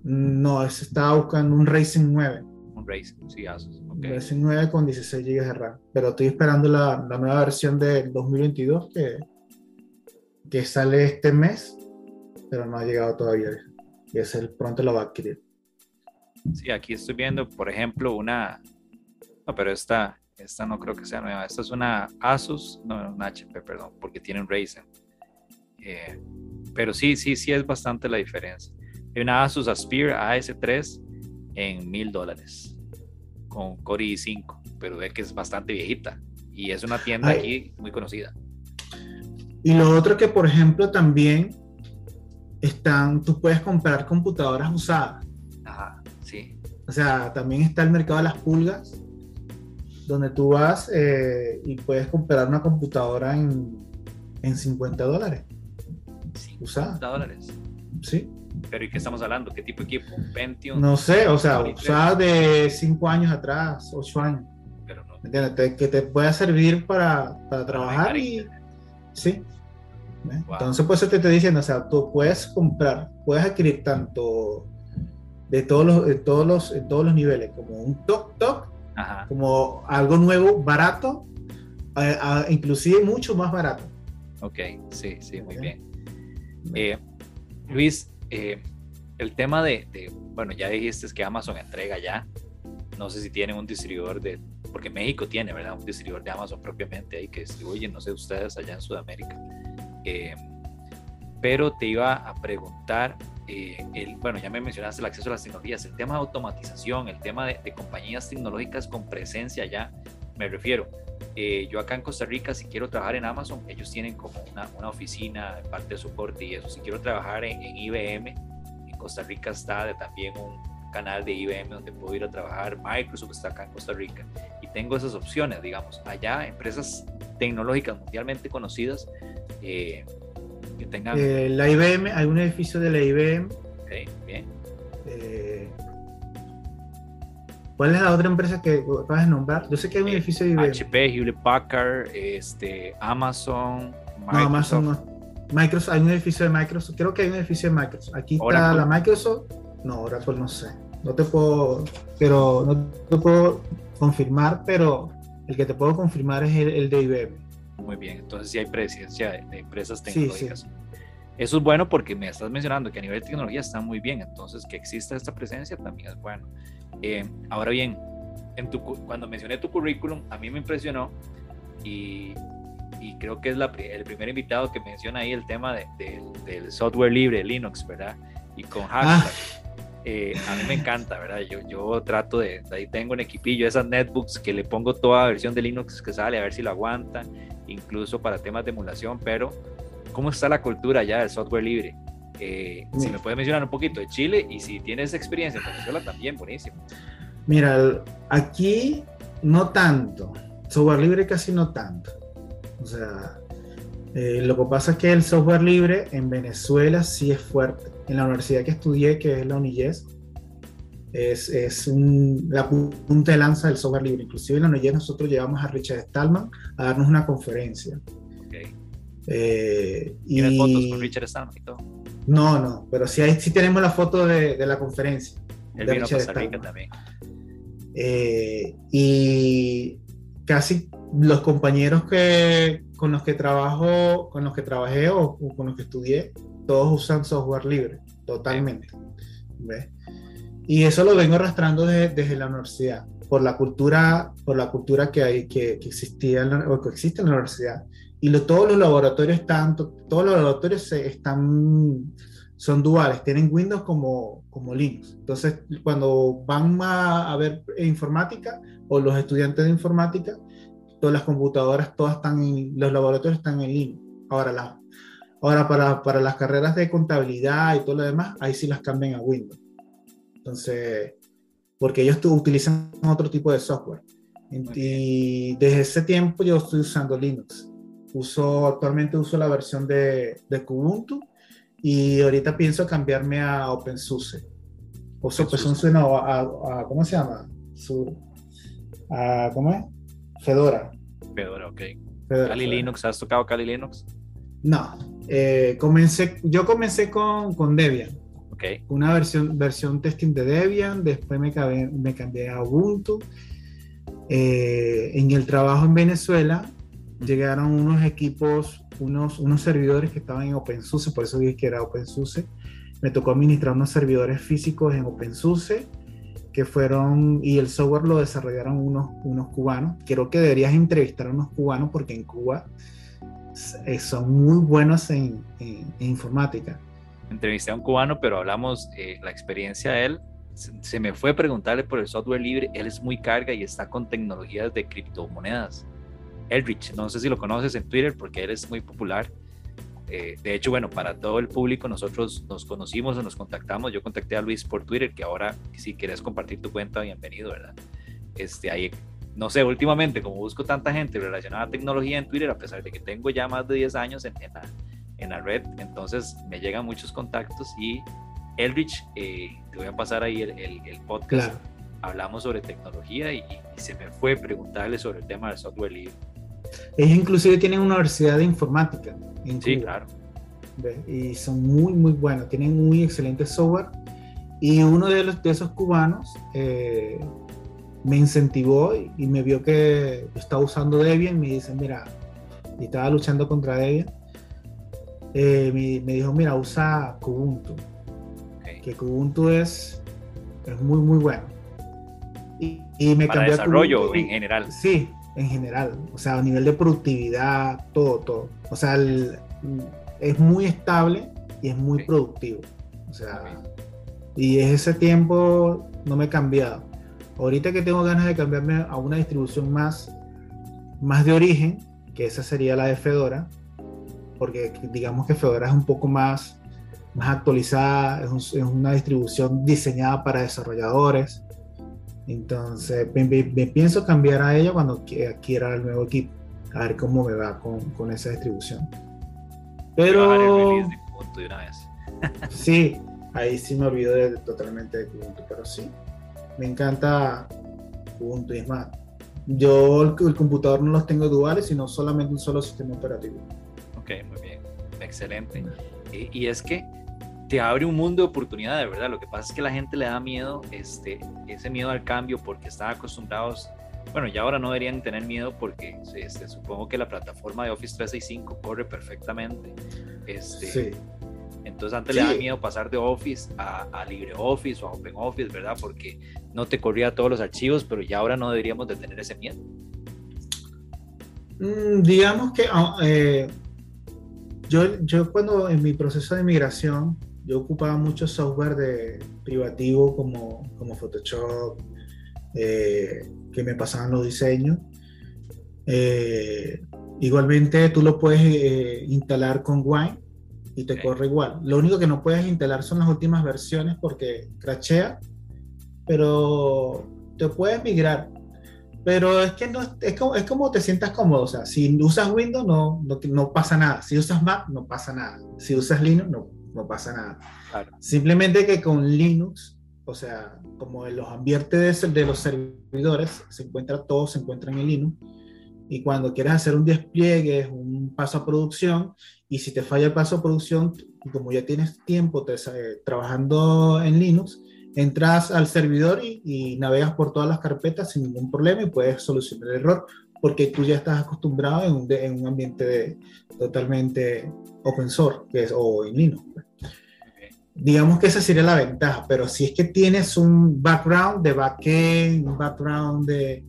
No, estaba buscando un Ryzen 9. Un Ryzen, sí, Asus. Okay. Ryzen 9 con 16 GB de RAM. Pero estoy esperando la, la nueva versión del 2022 que, que sale este mes, pero no ha llegado todavía. Y es el pronto lo va a adquirir. Sí, aquí estoy viendo, por ejemplo, una. No, pero esta, esta no creo que sea nueva. Esta es una Asus, no, una HP, perdón, porque tiene un Ryzen. Eh, pero sí, sí, sí es bastante la diferencia. Hay una Asus Aspire AS3 en mil dólares con Core i5, pero ve que es bastante viejita y es una tienda aquí muy conocida. Y lo otro que, por ejemplo, también están, tú puedes comprar computadoras usadas. O sea, también está el mercado de las pulgas, donde tú vas eh, y puedes comprar una computadora en, en 50 dólares. 50 usada. dólares. Sí. Pero ¿y qué estamos hablando? ¿Qué tipo de equipo? ¿Pentium? No sé, o sea, usada de 5 años atrás, 8 años. Pero no. ¿Entiendes? que te pueda servir para, para trabajar y... Sí. Entonces, pues eso te estoy diciendo, o sea, tú puedes comprar, puedes adquirir tanto de todos los, de todos los, en todos los niveles, como un toc toc, como algo nuevo, barato, inclusive mucho más barato. Ok, sí, sí, muy bien. Eh, Luis, eh, el tema de, bueno, ya dijiste que Amazon entrega ya, no sé si tienen un distribuidor de, porque México tiene, ¿verdad? Un distribuidor de Amazon propiamente ahí que distribuye, no sé ustedes allá en Sudamérica. Eh, pero te iba a preguntar, eh, el, bueno, ya me mencionaste el acceso a las tecnologías, el tema de automatización, el tema de, compañías tecnológicas con presencia ya, me refiero. Eh, yo acá en Costa Rica, si quiero trabajar en Amazon, ellos tienen como una, una oficina, parte de soporte y eso. Si quiero trabajar en, IBM, en Costa Rica está también un canal de IBM donde puedo ir a trabajar. Microsoft está acá en Costa Rica y tengo esas opciones, digamos. Allá, empresas tecnológicas mundialmente conocidas eh, que tengan... Eh, la IBM, hay un edificio de la IBM. Bien. Eh, ¿Cuál es la otra empresa que vas a nombrar? Yo sé que hay un edificio de IBM. HP, Hewlett Packard, este, Amazon, Microsoft. No, Amazon no. Microsoft, hay un edificio de Microsoft. Creo que hay un edificio de Microsoft. Aquí está la Microsoft. No, Oracle no sé. No te puedo, pero no te puedo confirmar, pero el que te puedo confirmar es el de IBM. Muy bien, entonces sí hay presencia de, empresas tecnológicas. Eso es bueno porque me estás mencionando que a nivel de tecnología está muy bien, entonces que exista esta presencia también es bueno. Eh, ahora bien, en tu, cuando mencioné tu currículum, a mí me impresionó y, y creo que es la, el primer invitado que menciona ahí el tema de, del software libre, Linux, ¿verdad? Y con ah. hashtag. Eh, a mí me encanta, ¿verdad? Yo, yo trato de, ahí tengo un equipillo, esas netbooks que le pongo toda versión de Linux que sale, a ver si lo aguanta incluso para temas de emulación, pero ¿cómo está la cultura ya del software libre? Eh, si me puedes mencionar un poquito de Chile y si tienes experiencia en Venezuela también, buenísimo. Mira, aquí no tanto, software libre casi no tanto. O sea, eh, lo que pasa es que el software libre en Venezuela sí es fuerte. En la universidad que estudié, que es la UNIES, es, es un, la punta de lanza del software libre. Inclusive en la UNIES nosotros llevamos a Richard Stallman a darnos una conferencia. Okay. Eh, ¿Tienes fotos con Richard Stallman y todo? No, no, pero sí, sí tenemos la foto de, de la conferencia. Él vino a Costa Rica también. Eh, y casi los compañeros que, con los que trabajo, con los que trabajé o, con los que estudié, todos usan software libre, totalmente. ¿ves? Y eso lo vengo arrastrando desde, la universidad, por la cultura, por la cultura que, hay, que, existía o que existe en la universidad. Y todos los laboratorios están, todos los laboratorios están, son duales, tienen Windows como, como Linux. Entonces, cuando van a, ver informática o los estudiantes de informática, todas las computadoras, todas están los laboratorios están en Linux. Ahora, la, ahora para, para las carreras de contabilidad y todo lo demás, ahí sí las cambian a Windows. Entonces, porque ellos utilizan otro tipo de software. Y desde ese tiempo yo estoy usando Linux. Uso, actualmente uso la versión de, de Kubuntu y ahorita pienso cambiarme a OpenSUSE. O OpenSUSE no, a, ¿cómo se llama? Su, a, ¿Cómo es? Fedora. Fedora, ok. Fedora, Kali Fedora. Linux, ¿has tocado Kali Linux? No, eh, comencé, yo comencé con, con Debian, Ok, una versión, versión testing de Debian, después me cambié, me cambié a Ubuntu. Eh, en el trabajo en Venezuela llegaron unos equipos, unos, unos servidores que estaban en OpenSUSE, por eso dije que era OpenSUSE. Me tocó administrar unos servidores físicos en OpenSUSE que fueron, y el software lo desarrollaron unos, unos cubanos. Creo que deberías entrevistar a unos cubanos porque en Cuba eh, son muy buenos en, en- en informática. Entrevisté a un cubano, pero hablamos eh, la experiencia de él. Se, me fue a preguntarle por el software libre. Él es muy carga y está con tecnologías de criptomonedas. Elrich, no sé si lo conoces en Twitter porque él es muy popular. Eh, de hecho, bueno, para todo el público, nosotros nos conocimos o nos contactamos. Yo contacté a Luis por Twitter, que ahora, si quieres compartir tu cuenta, bienvenido, ¿verdad? Este, ahí, no sé, últimamente, como busco tanta gente relacionada a tecnología en Twitter, a pesar de que tengo ya más de 10 años en, en la, en la red, entonces me llegan muchos contactos y Elrich, eh, te voy a pasar ahí el, el, el podcast. Claro. Hablamos sobre tecnología y, y se me fue preguntarle sobre el tema del software libre. Ellos inclusive tienen una universidad de informática en Sí, Cuba, claro. y son muy, muy buenos, tienen muy excelente software. Y uno de, los, de esos cubanos eh, me incentivó y, y me vio que estaba usando Debian y me dice, mira, y estaba luchando contra Debian. Eh, me, me dijo, mira, usa Kubuntu, que Kubuntu es, es muy, muy bueno. Y, y me Para a desarrollo Kubuntu en general. Sí, en general. O sea, a nivel de productividad, todo, todo. O sea, el- es muy estable y es muy productivo. O sea, y ese tiempo no me he cambiado. Ahorita que tengo ganas de cambiarme a una distribución más, más de origen, que esa sería la de Fedora, porque digamos que Fedora es un poco más, más actualizada, es, un- es una distribución diseñada para desarrolladores. Entonces, me, me- me pienso cambiar a ella cuando qui- adquiera el nuevo equipo, a ver cómo me va con, con esa distribución. El Pero release de Ubuntu de una vez. (laughs) sí, ahí sí me olvido de- totalmente de Ubuntu, pero sí, me encanta Ubuntu y es más. Yo el, el computador no los tengo duales, sino solamente un solo sistema operativo. Ok, muy bien. Excelente. Y, y es que te abre un mundo de oportunidades, ¿verdad? Lo que pasa es que la gente le da miedo, este, ese miedo al cambio porque están acostumbrados, bueno, ya ahora no deberían tener miedo porque este, supongo que la plataforma de Office 365 corre perfectamente. Este, Sí, Entonces antes le Sí. miedo pasar de Office a, a LibreOffice o a OpenOffice, ¿verdad? Porque no te corría todos los archivos, pero ya ahora no deberíamos de tener ese miedo. Mm, digamos que ah, eh, yo, yo cuando en mi proceso de migración, yo ocupaba mucho software de privativo como, como Photoshop, eh, que me pasaban los diseños. Eh, igualmente tú lo puedes eh, instalar con Wine y te Ok. corre igual. Lo único que no puedes instalar son las últimas versiones porque crashea, pero te puedes migrar. Pero es que no es, como, es como te sientas cómodo. O sea, si usas Windows no, no, no pasa nada. Si usas Mac no pasa nada. Si usas Linux no, no pasa nada. Claro. Simplemente que con Linux, o sea, como en los ambientes de, de los servidores, se encuentra todo, se encuentra en el Linux. Y cuando quieres hacer un despliegue, un paso a producción, y si te falla el paso a producción, como ya tienes tiempo te- eh, trabajando en Linux, entras al servidor y, y navegas por todas las carpetas sin ningún problema y puedes solucionar el error porque tú ya estás acostumbrado en un, de- en un ambiente de- totalmente open source que es, o en Linux. pues. Digamos que esa sería la ventaja, pero si es que tienes un background de backend, un background de,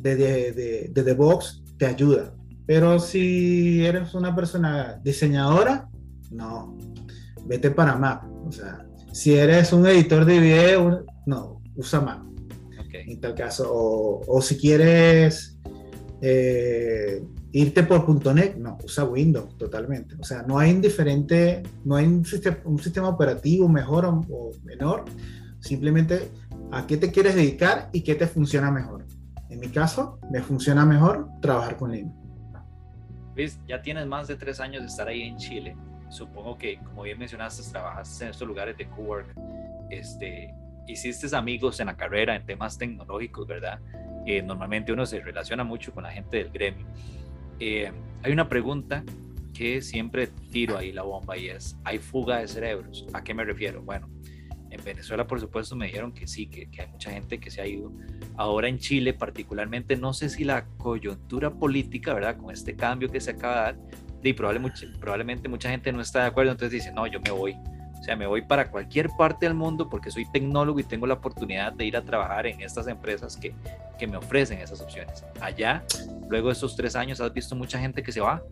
de, de, de, de DevOps, te ayuda. Pero si eres una persona diseñadora, no, vete para Mac. O sea, si eres un editor de video, no, usa Mac Ok. en tal caso. O, o si quieres eh, irte por .NET, no, usa Windows totalmente. O sea, no hay un diferente, no hay un, sistema, un sistema operativo mejor o, o menor. Simplemente a qué te quieres dedicar y qué te funciona mejor. En mi caso, me funciona mejor trabajar con Linux. Luis, ya tienes más de tres años de estar ahí en Chile. Supongo que, como bien mencionaste, trabajaste en estos lugares de cowork. Este, hiciste amigos en la carrera en temas tecnológicos, ¿verdad? eh, normalmente uno se relaciona mucho con la gente del gremio. Eh, hay una pregunta que siempre tiro ahí la bomba y es, ¿hay fuga de cerebros? ¿A qué me refiero? Bueno, en Venezuela por supuesto me dijeron que sí, que, que hay mucha gente que se ha ido. Ahora en Chile particularmente, no sé si la coyuntura política, ¿verdad? Con este cambio que se acaba de dar, y probablemente, probablemente mucha gente no está de acuerdo, entonces dice, no, yo me voy. O sea, me voy para cualquier parte del mundo porque soy tecnólogo y tengo la oportunidad de ir a trabajar en estas empresas que, que me ofrecen esas opciones. Allá, luego de estos tres años, ¿has visto mucha gente que se va?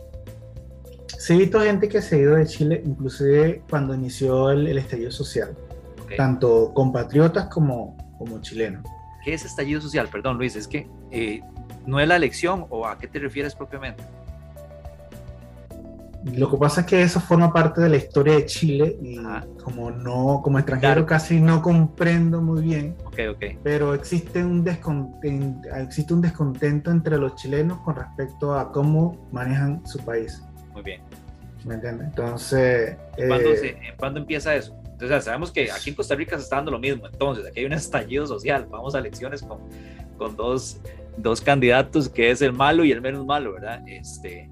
Sí, he visto gente que se ha ido de Chile, inclusive cuando inició el, el estallido social, Okay. tanto compatriotas como, como chilenos. ¿Qué es estallido social? Perdón, Luis, es que eh, no es la elección o a qué te refieres propiamente. Lo que pasa es que eso forma parte de la historia de Chile y como no, como extranjero Claro. casi no comprendo muy bien, Ok, ok. pero existe un, descontento, existe un descontento entre los chilenos con respecto a cómo manejan su país. Muy bien. ¿Me entiendes? Entonces, ¿Cuándo, eh, se- ¿Cuándo empieza eso? Entonces, sabemos que aquí en Costa Rica se está dando lo mismo. Entonces, aquí hay un estallido social. Vamos a elecciones con, con dos, dos candidatos, que es el malo y el menos malo, ¿verdad? Este,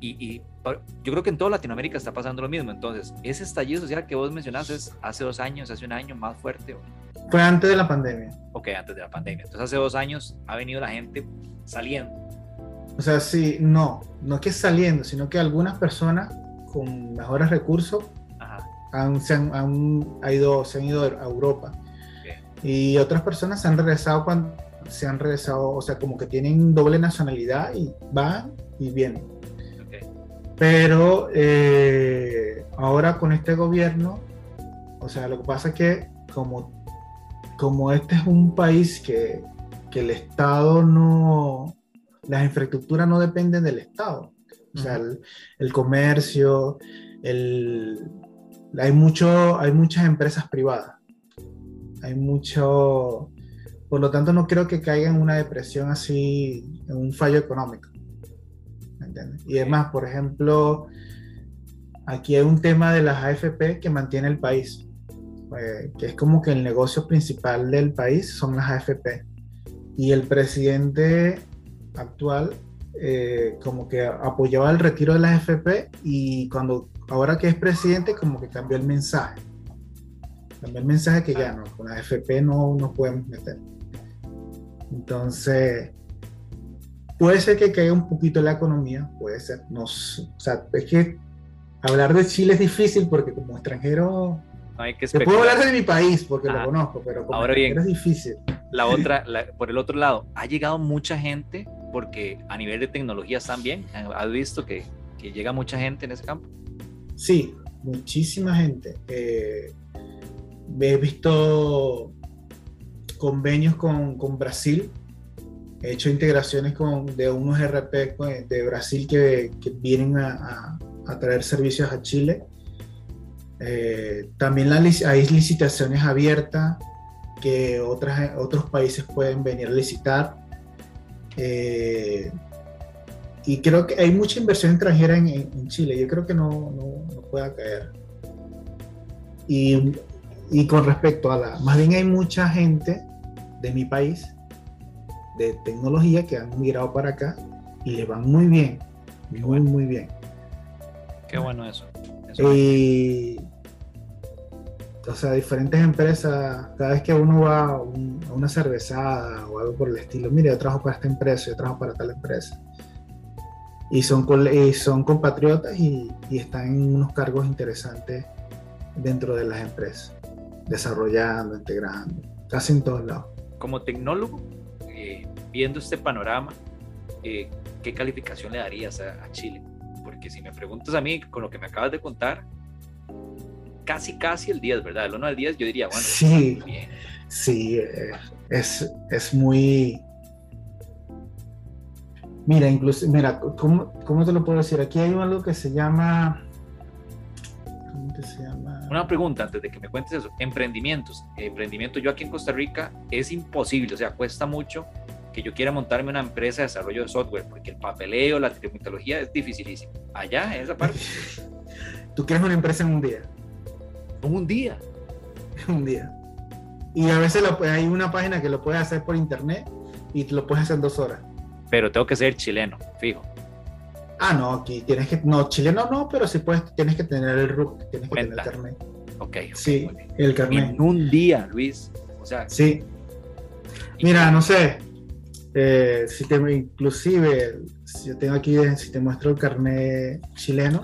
y, y yo creo que en toda Latinoamérica está pasando lo mismo. Entonces, ese estallido social que vos mencionaste es hace dos años, hace un año más fuerte. fue antes de la pandemia. Ok, antes de la pandemia. Entonces, hace dos años ha venido la gente saliendo. O sea, sí, no, no es que saliendo, sino que algunas personas con mejores recursos Ajá. han, se, han, han- ha ido, se han ido a Europa. Y otras personas se han regresado cuando se han regresado, o sea, como que tienen doble nacionalidad y van y vienen. Pero eh, ahora con este gobierno, o sea, lo que pasa es que como, como este es un país que, que el Estado no, las infraestructuras no dependen del Estado. O sea, el, el comercio, el, hay, mucho, hay muchas empresas privadas. Hay mucho, por lo tanto no creo que caiga en una depresión así, en un fallo económico. ¿Me entiendes? Y además, por ejemplo, aquí hay un tema de las AFP que mantiene el país, eh, que es como que el negocio principal del país son las AFP. Y el presidente actual eh, como que apoyaba el retiro de las AFP y cuando ahora que es presidente como que cambió el mensaje. Cambió el mensaje que ya no, con las AFP no nos podemos meter. Entonces, puede ser que caiga un poquito la economía, puede ser. No, s- o sea, es que hablar de Chile es difícil porque como extranjero, No hay que te puedo hablar de mi país porque Ajá. lo conozco, pero como Ahora bien. es difícil. La otra, la- por el otro lado, ha llegado mucha gente porque a nivel de tecnología están bien. ¿Has visto que, que llega mucha gente en ese campo? Sí, muchísima gente. Eh, he visto convenios con, con Brasil, he hecho integraciones con, de unos RP con- de Brasil que, que vienen a, a- a traer servicios a Chile. Eh, también la hay licitaciones abiertas que otras, otros países pueden venir a licitar. Eh, y creo que hay mucha inversión extranjera en- en Chile. Yo creo que no, no, no pueda caer. Y, y con respecto a la... Más bien hay mucha gente de mi país, de tecnología, que han migrado para acá y les van muy bien. Muy, muy bien. Qué bueno eso. Eso- Y, o sea, diferentes empresas, cada vez que uno va a, un- a una cervezada o algo por el estilo, mire, yo trabajo para esta empresa, yo trabajo para tal empresa. Y son, y son compatriotas y, y están en unos cargos interesantes dentro de las empresas, desarrollando, integrando, casi en todos lados. Como tecnólogo, eh, viendo este panorama, eh, ¿qué calificación le darías a, a Chile? Porque si me preguntas a mí, con lo que me acabas de contar, casi, casi el 10, ¿verdad? El 1 al 10, yo diría, bueno, Sí. bien. Sí, eh, es, es muy... Mira, incluso, mira, ¿cómo, ¿cómo te lo puedo decir? Aquí hay algo que se llama... Una pregunta antes de que me cuentes eso. Emprendimientos. Emprendimiento yo aquí en Costa Rica es imposible, o sea, cuesta mucho que yo quiera montarme una empresa de desarrollo de software, porque el papeleo, la trimitología es dificilísimo. Allá, en esa parte, (laughs) Tú creas una empresa en un día, un día. en un día. Y a veces lo- hay una página que lo puedes hacer por internet y y lo puedes hacer en dos horas. Pero tengo que ser chileno, fijo. Ah, no, aquí tienes que, no, chileno no, pero sí puedes, tienes que tener el RUC, tienes que tener el carnet. Ok. Sí, el carnet. En un día, Luis. O sea. Sí. Mira, no sé, eh, si te, inclusive, si yo tengo aquí, si te muestro el carnet chileno,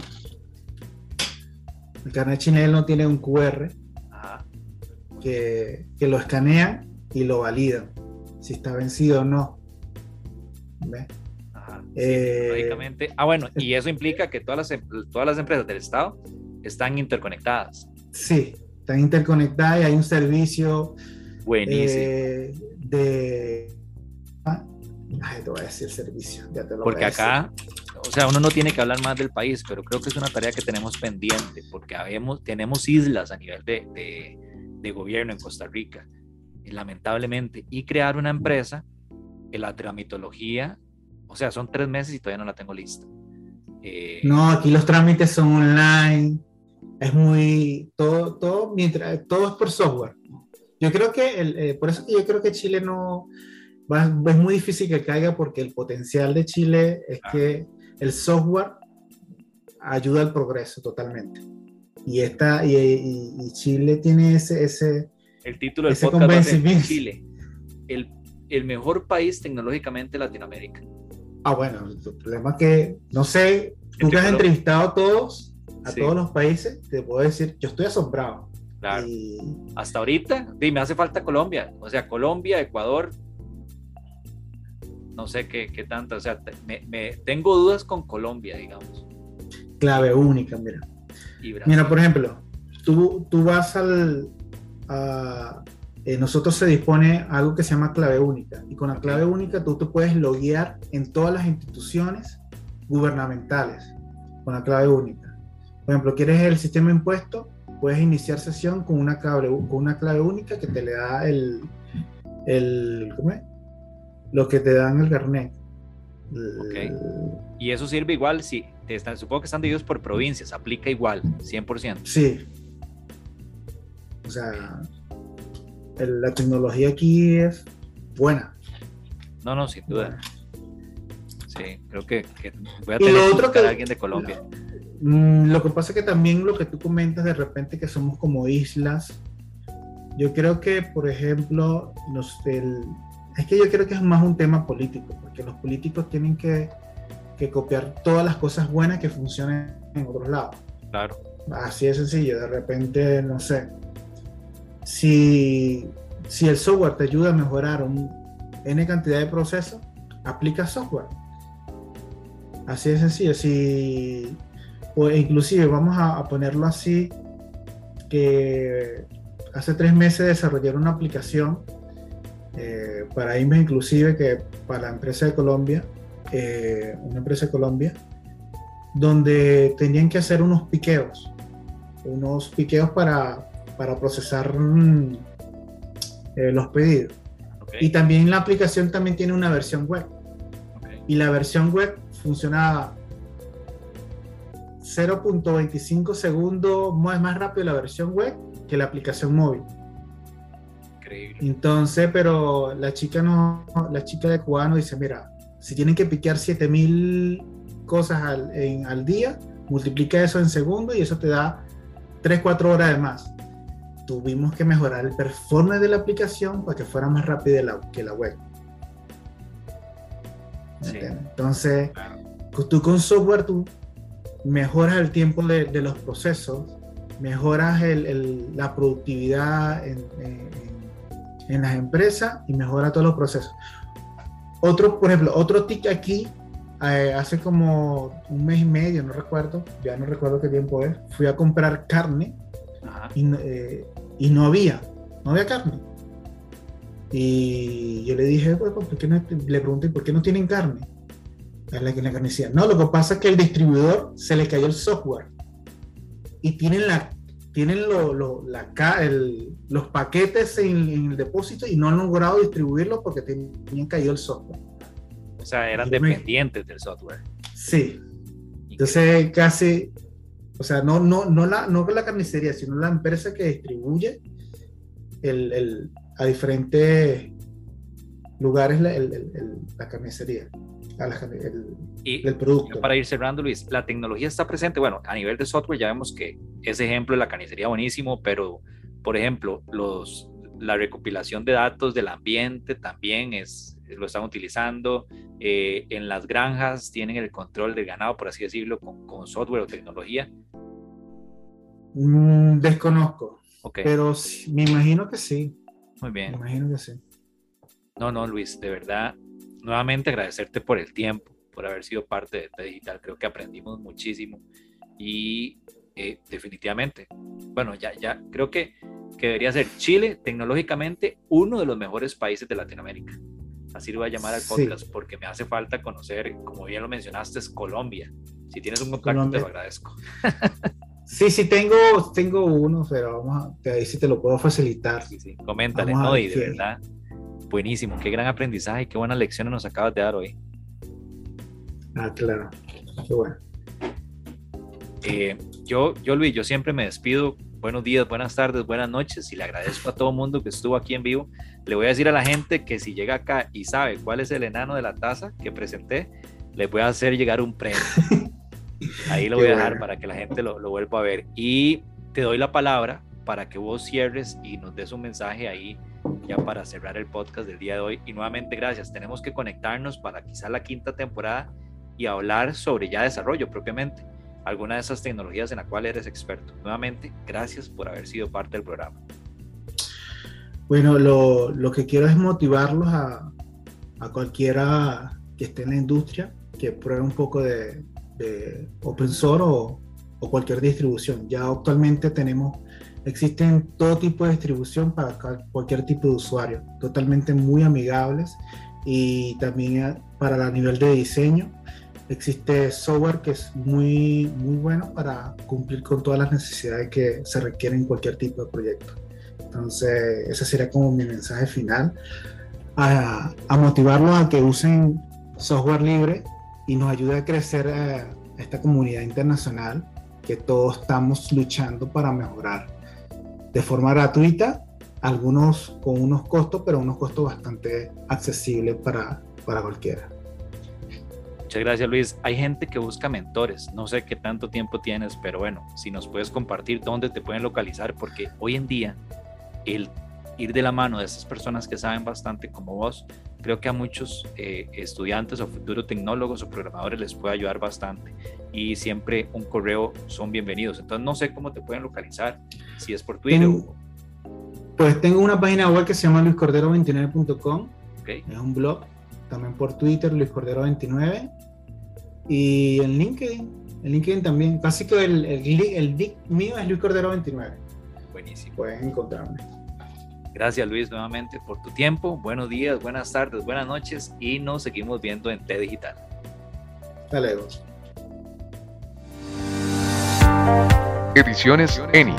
el carnet chileno tiene un QR Que, que, lo escanean y lo validan, si está vencido o no. ¿Ves? Eh, ah, bueno, y eso implica que todas las, em, todas las empresas del Estado están interconectadas. Sí, están interconectadas y hay un servicio Buenísimo. Eh, de... Ay, te voy a decir servicio, ya te lo Porque acá, o sea, uno no tiene que hablar más del país, pero creo que es una tarea que tenemos pendiente, porque habemos, tenemos islas a nivel de, de, de gobierno en Costa Rica, lamentablemente, y crear una empresa en la tramitología o sea, son tres meses y todavía no la tengo lista. Eh, no, aquí los trámites son online. Es muy. Todo, todo, mientras, todo es por software. Yo creo que. El, eh, por eso que yo creo que Chile no. es muy difícil que caiga porque el potencial de Chile es que el software ayuda al progreso totalmente. Y, esta, y, Chile tiene ese, ese. El título del podcast es Chile. El, el mejor país tecnológicamente de Latinoamérica. Ah, bueno, el problema es que, no sé, tú que has entrevistado a todos, a todos los países, te puedo decir, yo estoy asombrado. Claro. Hasta ahorita, me hace falta Colombia. O sea, Colombia, Ecuador, no sé qué, qué tanto. O sea, me, tengo dudas con Colombia, digamos. Clave única, mira. Mira, por ejemplo, tú, tú vas al, a, eh, nosotros se dispone algo que se llama clave única. Y con la clave única tú te puedes loguear en todas las instituciones gubernamentales con la clave única. Por ejemplo, quieres el sistema impuesto, puedes iniciar sesión con una clave, con una clave única que te le da el, el ¿cómo es? Lo que te dan el carnet. Okay. Y eso sirve igual si te están, supongo que están divididos por provincias, aplica igual, 100%. Sí. O sea, la tecnología aquí es buena. No, no, sin duda. Sí, creo que, voy a tener que buscar a alguien de Colombia. Mm, lo que pasa es que también lo que tú comentas de repente que somos como islas, yo creo que, por ejemplo, los, es que yo creo que es más un tema político, porque los políticos tienen que, que copiar todas las cosas buenas que funcionen en otros lados. Claro. Así de sencillo, de repente, no sé, si, si el software te ayuda a mejorar un N cantidad de procesos, aplica software. Así de sencillo. O inclusive vamos a, ponerlo así, que hace tres meses desarrollaron una aplicación eh, para IME inclusive que para la empresa de Colombia, eh, una empresa de Colombia, donde tenían que hacer unos piqueos, unos piqueos para para procesar mm, eh, los pedidos. Y también la aplicación también tiene una versión web. Y la versión web funcionaba 0.25 segundos más, más rápido la versión web que la aplicación móvil. Increíble. Entonces, pero la chica no, la chica de cubano dice, mira, si tienen que piquear 7000 cosas al, al día, multiplica eso en segundos y eso te da 3-4 horas de más tuvimos que mejorar el performance de la aplicación para que fuera más rápido que la web. Entonces, tú con software tú mejoras el tiempo de, los procesos, mejoras la productividad en, las empresas y mejora todos los procesos. Otro, por ejemplo, otro tic aquí, eh, hace como un mes y medio, no recuerdo, ya no recuerdo qué tiempo es, fui a comprar carne y, eh, y no había, no había carne. Y yo le dije, pues, ¿por qué no? Le pregunté, ¿por qué no tienen carne? A la, la carnicería. No, lo que pasa es que el distribuidor se le cayó el software y tienen la tienen lo, la, el, los paquetes en, el depósito y no han logrado distribuirlos porque tenían caído el software. O sea, eran dependientes del software. Sí. Entonces, casi o sea, no, no, no, la, no la carnicería, sino la empresa que distribuye el, el, a diferentes lugar es la, la carnicería, el, y el producto. Para ir cerrando, Luis, la tecnología está presente. Bueno, a nivel de software ya vemos que ese ejemplo de la carnicería buenísimo, pero por ejemplo, los, la recopilación de datos del ambiente también es, lo están utilizando. Eh, en las granjas tienen el control del ganado, por así decirlo, con, software o tecnología. Mm, desconozco, pero me imagino que sí. Muy bien. Me imagino que sí. No, no, Luis, de verdad, nuevamente agradecerte por el tiempo, por haber sido parte de T Digital. Creo que aprendimos muchísimo y eh, definitivamente, bueno, ya, ya creo que, que debería ser Chile tecnológicamente uno de los mejores países de Latinoamérica. Así lo voy a llamar al podcast porque me hace falta conocer, como bien lo mencionaste, es Colombia. Si tienes un contacto, te lo agradezco. (laughs) Sí, sí, tengo, tengo uno, pero vamos a, ahí sí te lo puedo facilitar. Sí, sí. Coméntale, ¿no? Y de verdad, buenísimo, qué gran aprendizaje, qué buenas lecciones nos acabas de dar hoy. Ah, claro, qué bueno. Eh, yo, yo, Luis, yo siempre me despido. Buenos días, buenas tardes, buenas noches y le agradezco a todo el mundo que estuvo aquí en vivo. Le voy a decir a la gente que si llega acá y sabe cuál es el enano de la taza que presenté, le voy a hacer llegar un premio. (laughs) Ahí lo voy a dejar para que la gente lo, lo vuelva a ver. Y te doy la palabra para que vos cierres y nos des un mensaje ahí ya para cerrar el podcast del día de hoy. Y nuevamente gracias. Tenemos que conectarnos para quizá la quinta temporada y hablar sobre ya desarrollo propiamente. Alguna de esas tecnologías en la cual eres experto. Nuevamente, gracias por haber sido parte del programa. Bueno, lo, lo que quiero es motivarlos a, a, cualquiera que esté en la industria, que pruebe un poco de, de open source o, o cualquier distribución. Ya actualmente tenemos Existen todo tipo de distribución para cualquier tipo de usuario, totalmente muy amigables y también para el nivel de diseño. Existe software que es muy, muy bueno para cumplir con todas las necesidades que se requieren en cualquier tipo de proyecto. Entonces, ese sería como mi mensaje final, a, a motivarlos a que usen software libre y nos ayude a crecer a eh, esta comunidad internacional que todos estamos luchando para mejorar de forma gratuita, algunos con unos costos, pero unos costos bastante accesibles para, para cualquiera. Muchas gracias Luis. Hay gente que busca mentores. No sé qué tanto tiempo tienes, pero bueno, si nos puedes compartir dónde te pueden localizar, porque hoy en día el ir de la mano de esas personas que saben bastante como vos, creo que a muchos eh, estudiantes o futuros tecnólogos o programadores les puede ayudar bastante. Y siempre un correo son bienvenidos. Entonces no sé cómo te pueden localizar, si es por Twitter. pues tengo una página web que se llama luiscordero29.com. Es un blog. También por Twitter, luiscordero29. Y en LinkedIn. En LinkedIn también. Casi que el, el, el, mío es luiscordero29. Buenísimo. Pueden encontrarme. Gracias Luis nuevamente por tu tiempo. Buenos días, buenas tardes, buenas noches y nos seguimos viendo en T Digital. Hasta luego. Ediciones ENI,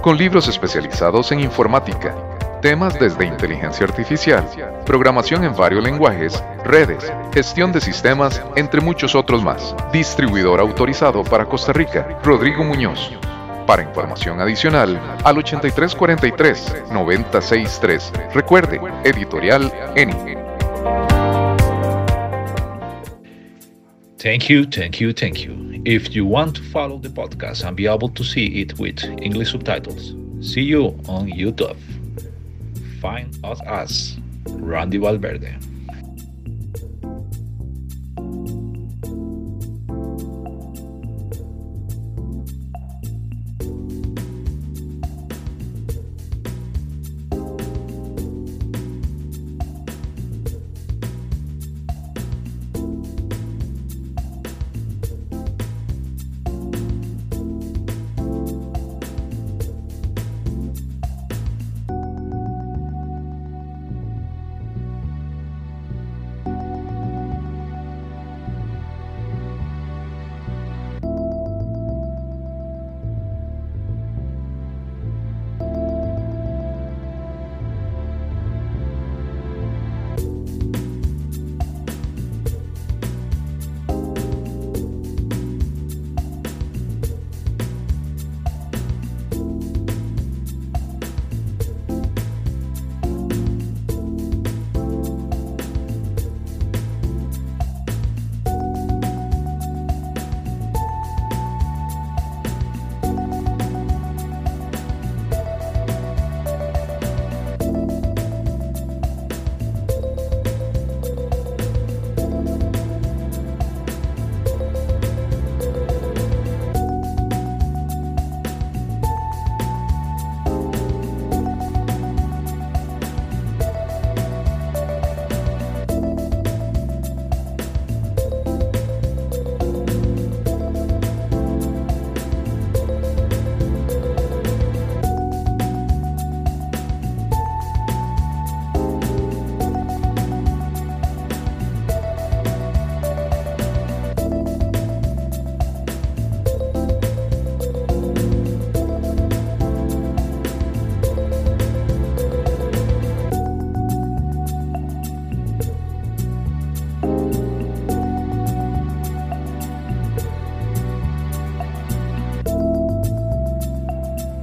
con libros especializados en informática, temas desde inteligencia artificial, programación en varios lenguajes, redes, gestión de sistemas, entre muchos otros más. Distribuidor autorizado para Costa Rica, Rodrigo Muñoz. Para información adicional, al 8343-963. Recuerde, editorial ENI. Thank you, thank you, thank you. If you want to follow the podcast and be able to see it with English subtitles, see you on YouTube. Find us as Randy Valverde.